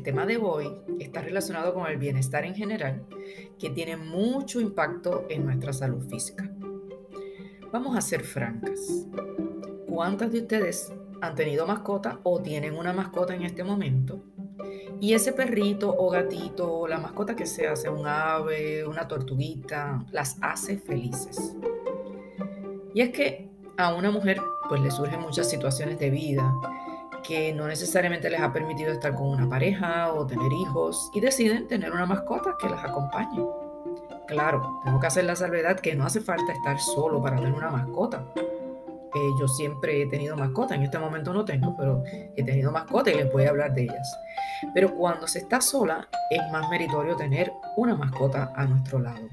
el tema de hoy está relacionado con el bienestar en general, que tiene mucho impacto en nuestra salud física. Vamos a ser francas. ¿Cuántas de ustedes han tenido mascota o tienen una mascota en este momento? Y ese perrito o gatito o la mascota que sea, sea un ave, una tortuguita, las hace felices. Y es que a una mujer pues le surgen muchas situaciones de vida que no necesariamente les ha permitido estar con una pareja o tener hijos y deciden tener una mascota que las acompañe. Claro, tengo que hacer la salvedad que no hace falta estar solo para tener una mascota. Eh, yo siempre he tenido mascota, en este momento no tengo, pero he tenido mascota y les voy a hablar de ellas. Pero cuando se está sola es más meritorio tener una mascota a nuestro lado.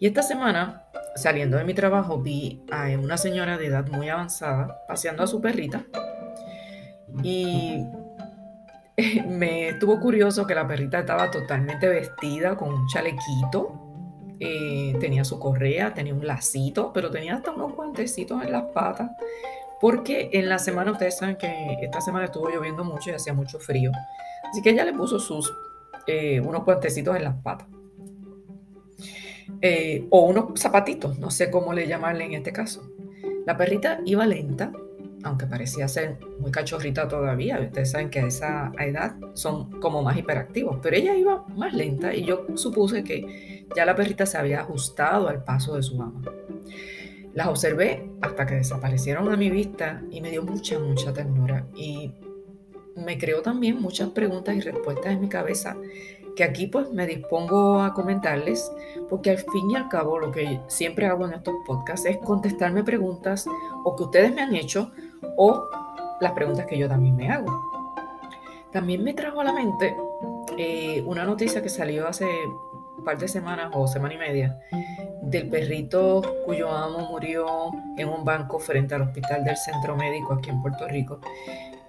Y esta semana, saliendo de mi trabajo, vi a una señora de edad muy avanzada paseando a su perrita y me estuvo curioso que la perrita estaba totalmente vestida con un chalequito. Eh, tenía su correa, tenía un lacito, pero tenía hasta unos guantecitos en las patas. Porque en la semana, ustedes saben que esta semana estuvo lloviendo mucho y hacía mucho frío. Así que ella le puso sus, eh, unos guantecitos en las patas. Eh, o unos zapatitos, no sé cómo le llamarle en este caso. La perrita iba lenta, aunque parecía ser muy cachorrita todavía, ustedes saben que a esa edad son como más hiperactivos, pero ella iba más lenta y yo supuse que ya la perrita se había ajustado al paso de su mamá. Las observé hasta que desaparecieron a mi vista y me dio mucha, mucha ternura y me creó también muchas preguntas y respuestas en mi cabeza que aquí pues me dispongo a comentarles, porque al fin y al cabo lo que siempre hago en estos podcasts es contestarme preguntas o que ustedes me han hecho o las preguntas que yo también me hago. También me trajo a la mente eh, una noticia que salió hace un par de semanas o semana y media del perrito cuyo amo murió en un banco frente al hospital del centro médico aquí en Puerto Rico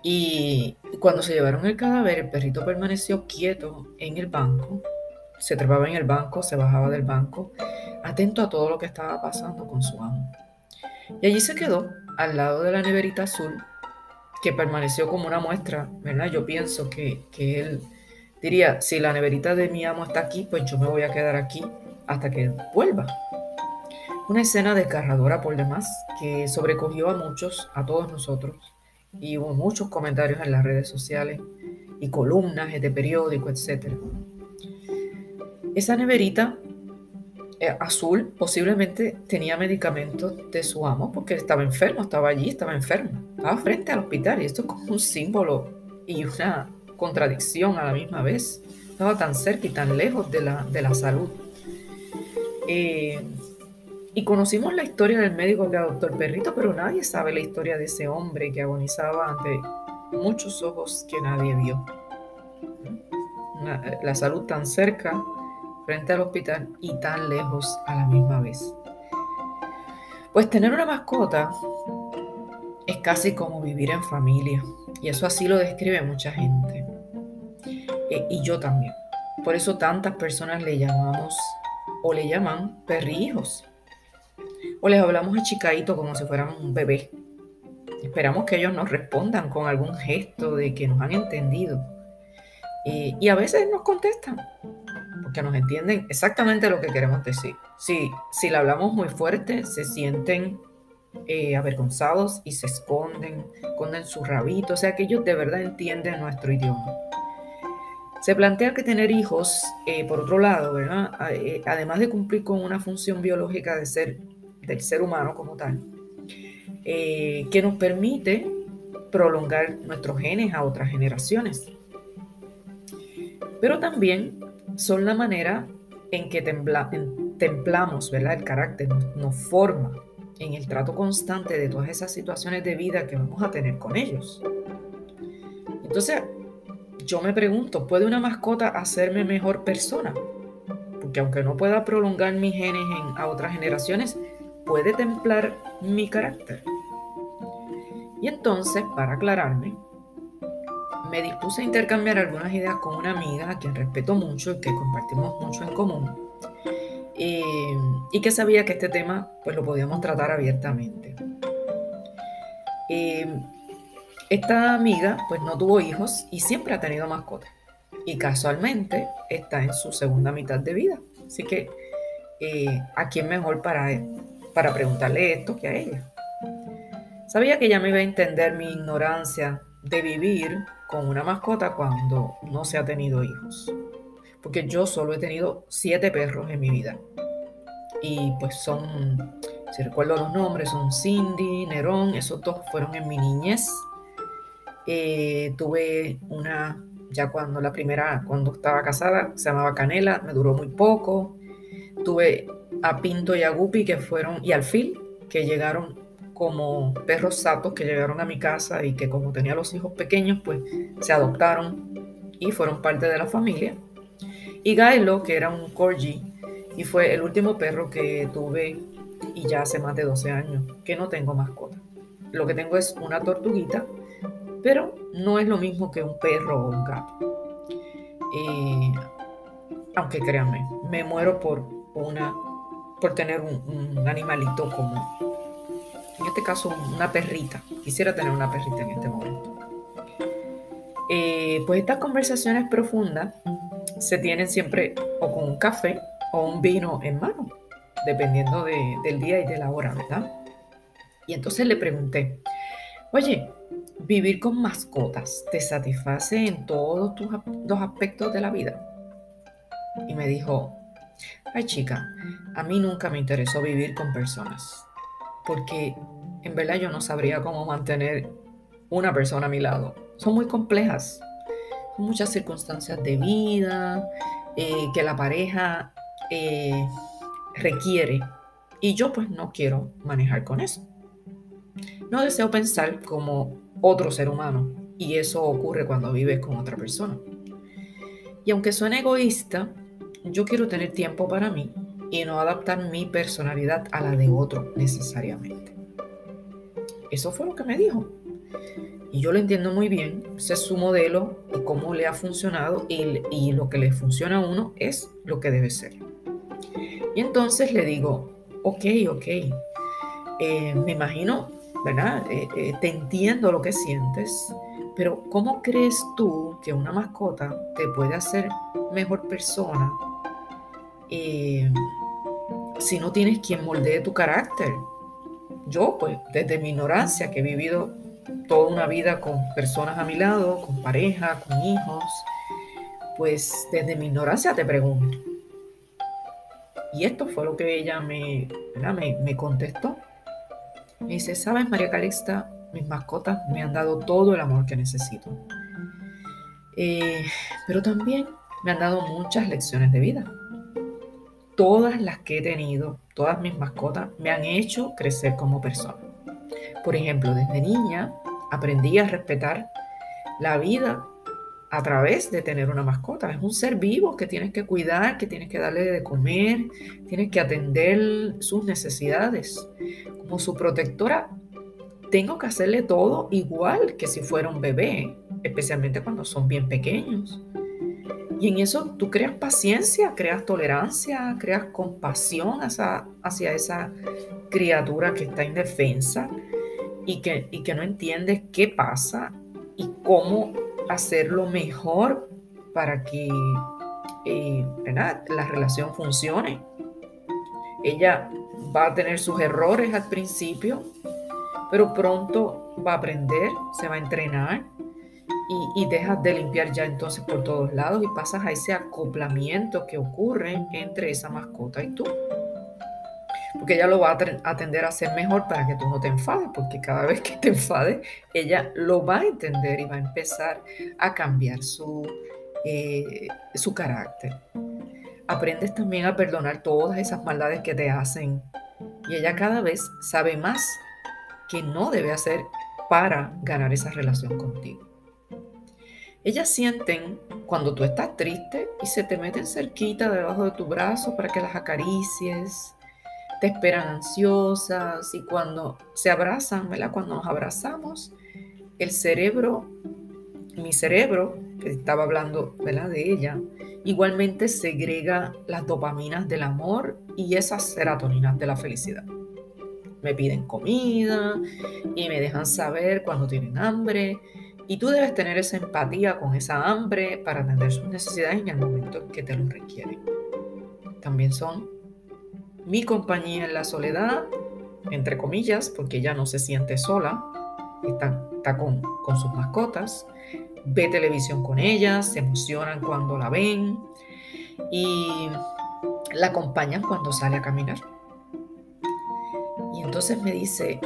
y cuando se llevaron el cadáver, el perrito permaneció quieto en el banco, se trepaba en el banco, se bajaba del banco, atento a todo lo que estaba pasando con su amo. Y allí se quedó, al lado de la neverita azul, que permaneció como una muestra, ¿verdad? Yo pienso que, que él diría, si la neverita de mi amo está aquí, pues yo me voy a quedar aquí hasta que vuelva. Una escena desgarradora por demás que sobrecogió a muchos, a todos nosotros, y hubo muchos comentarios en las redes sociales y columnas de periódico, etc. Esa neverita azul posiblemente tenía medicamentos de su amo porque estaba enfermo, estaba allí, estaba enfermo, estaba frente al hospital y esto es como un símbolo y una contradicción a la misma vez. Estaba tan cerca y tan lejos de la, de la salud. Eh, y conocimos la historia del médico que adoptó el perrito, pero nadie sabe la historia de ese hombre que agonizaba ante muchos ojos que nadie vio. la salud tan cerca frente al hospital y tan lejos a la misma vez. Pues tener una mascota es casi como vivir en familia. Y eso así lo describe mucha gente. E, y yo también. Por eso tantas personas le llamamos o le llaman perrijos o les hablamos a Chicadito como si fueran un bebé. Esperamos que ellos nos respondan con algún gesto de que nos han entendido. Eh, y a veces nos contestan, porque nos entienden exactamente lo que queremos decir. Si, si le hablamos muy fuerte, se sienten eh, avergonzados y se esconden, esconden su rabito, o sea que ellos de verdad entienden nuestro idioma. Se plantea que tener hijos, eh, por otro lado, ¿verdad? además de cumplir con una función biológica de ser del ser humano como tal, eh, que nos permite prolongar nuestros genes a otras generaciones. Pero también son la manera en que templamos ¿verdad? el carácter, nos, forma en el trato constante de todas esas situaciones de vida que vamos a tener con ellos. Entonces, yo me pregunto, ¿puede una mascota hacerme mejor persona? Porque aunque no pueda prolongar mis genes a otras generaciones, puede templar mi carácter. Y entonces, para aclararme, me dispuse a intercambiar algunas ideas con una amiga a quien respeto mucho y que compartimos mucho en común. Eh, y que sabía que este tema pues lo podíamos tratar abiertamente. Eh, esta amiga pues no tuvo hijos y siempre ha tenido mascotas. Y casualmente está en su segunda mitad de vida. Así que, eh, ¿a quién mejor para, para preguntarle esto que a ella? Sabía que ella me iba a entender mi ignorancia de vivir con una mascota cuando no se ha tenido hijos. Porque yo solo he tenido siete perros en mi vida. Y pues son, si recuerdo los nombres, son Cindy, Nerón, esos dos fueron en mi niñez. Eh, tuve una, ya cuando la primera, cuando estaba casada, se llamaba Canela, me duró muy poco. Tuve a Pinto y a Guppy, que fueron, y Alfil, que llegaron como perros satos que llegaron a mi casa y que como tenía los hijos pequeños, pues se adoptaron y fueron parte de la familia. Y Gailo, que era un corgi, y fue el último perro que tuve y ya hace más de 12 años que no tengo mascota. Lo que tengo es una tortuguita, pero no es lo mismo que un perro o un gato. Eh, aunque créanme, me muero por una por tener un animalito como en este caso una perrita. Quisiera tener una perrita en este momento. Eh, pues estas conversaciones profundas se tienen siempre o con un café o un vino en mano, dependiendo del día y de la hora, ¿verdad? Y entonces le pregunté, oye, ¿vivir con mascotas te satisface en todos tus dos aspectos de la vida? Y me dijo, ay chica, a mí nunca me interesó vivir con personas porque en verdad yo no sabría cómo mantener una persona a mi lado. Son muy complejas, son muchas circunstancias de vida eh, que la pareja eh, requiere y yo pues no quiero manejar con eso. No deseo pensar como otro ser humano y eso ocurre cuando vives con otra persona. Y aunque suene egoísta, yo quiero tener tiempo para mí y no adaptar mi personalidad a la de otro necesariamente. Eso fue lo que me dijo. Y yo lo entiendo muy bien, ese es su modelo y cómo le ha funcionado y, lo que le funciona a uno es lo que debe ser. Y entonces le digo, ok, ok, eh, me imagino, ¿verdad? Eh, eh, te entiendo lo que sientes, pero ¿cómo crees tú que una mascota te puede hacer mejor persona si no tienes quien moldee tu carácter. Yo, pues, desde mi ignorancia, que he vivido toda una vida con personas a mi lado, con pareja, con hijos, pues desde mi ignorancia te pregunto. Y esto fue lo que ella me, me, contestó. Me dice, sabes, María Calixta, mis mascotas me han dado todo el amor que necesito. Eh, pero también me han dado muchas lecciones de vida todas las que he tenido, todas mis mascotas, me han hecho crecer como persona. Por ejemplo, desde niña aprendí a respetar la vida a través de tener una mascota. Es un ser vivo que tienes que cuidar, que tienes que darle de comer, tienes que atender sus necesidades. Como su protectora, tengo que hacerle todo igual que si fuera un bebé, especialmente cuando son bien pequeños. Y en eso tú creas paciencia, creas tolerancia, creas compasión hacia, esa criatura que está indefensa y que, y que no entiendes qué pasa y cómo hacerlo mejor para que eh, la relación funcione. Ella va a tener sus errores al principio, pero pronto va a aprender, se va a entrenar y, dejas de limpiar ya entonces por todos lados y pasas a ese acoplamiento que ocurre entre esa mascota y tú. Porque ella lo va a atender a hacer mejor para que tú no te enfades, porque cada vez que te enfades, ella lo va a entender y va a empezar a cambiar su, eh, su carácter. Aprendes también a perdonar todas esas maldades que te hacen y ella cada vez sabe más que no debe hacer para ganar esa relación contigo. Ellas sienten cuando tú estás triste y se te meten cerquita debajo de tu brazo para que las acaricies, te esperan ansiosas y cuando se abrazan, ¿verdad? Cuando nos abrazamos, el cerebro, mi cerebro, que estaba hablando, ¿verdad? De ella, igualmente segrega las dopaminas del amor y esas serotoninas de la felicidad. me piden comida y me dejan saber cuando tienen hambre. Y tú debes tener esa empatía con esa hambre para atender sus necesidades en el momento en que te lo requieren. También son mi compañía en la soledad, entre comillas, porque ella no se siente sola, está, está con, con sus mascotas, ve televisión con ellas, se emocionan cuando la ven y la acompañan cuando sale a caminar. Y entonces me dice,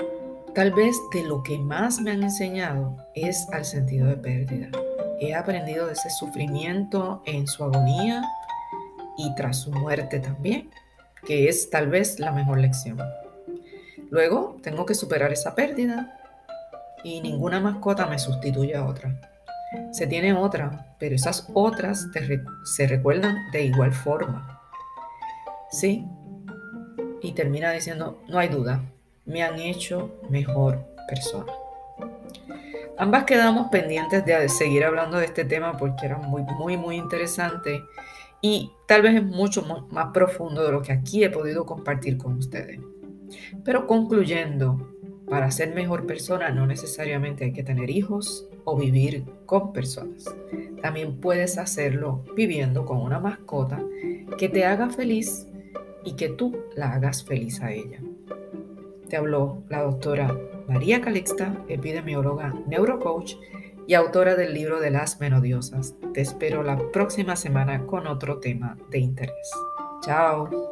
tal vez de lo que más me han enseñado es al sentido de pérdida. He aprendido de ese sufrimiento en su agonía y tras su muerte también, que es tal vez la mejor lección. Luego tengo que superar esa pérdida y ninguna mascota me sustituye a otra. Se tiene otra, pero esas otras se recuerdan de igual forma. Sí, y termina diciendo, no hay duda, me han hecho mejor persona. Ambas quedamos pendientes de seguir hablando de este tema porque era muy, muy, muy interesante y tal vez es mucho más profundo de lo que aquí he podido compartir con ustedes. Pero concluyendo, para ser mejor persona no necesariamente hay que tener hijos o vivir con personas. También puedes hacerlo viviendo con una mascota que te haga feliz y que tú la hagas feliz a ella. Te habló la doctora María Calixta, epidemióloga, neurocoach y autora del libro de las menodiosas. Te espero la próxima semana con otro tema de interés. Chao.